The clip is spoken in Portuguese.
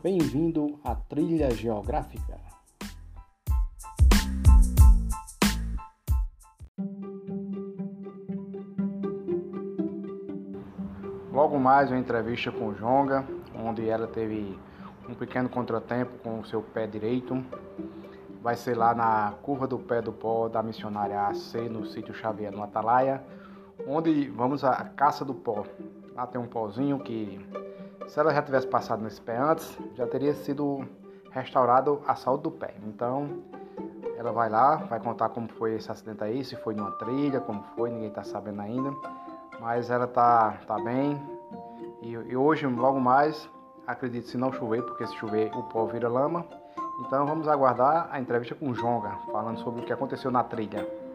Bem-vindo à Trilha Geográfica. Logo mais uma entrevista com Jonga, onde ela teve um pequeno contratempo com o seu pé direito. Vai ser lá na curva do pé do pó da missionária AC, no sítio Xavier, no Atalaia, onde vamos à caça do pó. Lá tem um pozinho que, se ela já tivesse passado nesse pé antes, já teria sido restaurado a saúde do pé. Então, ela vai lá, vai contar como foi esse acidente aí, se foi numa trilha, como foi, ninguém está sabendo ainda. Mas ela tá, tá bem. E, e hoje, logo mais, acredito se não chover, porque se chover o pó vira lama. Então vamos aguardar a entrevista com o Jonga, falando sobre o que aconteceu na trilha.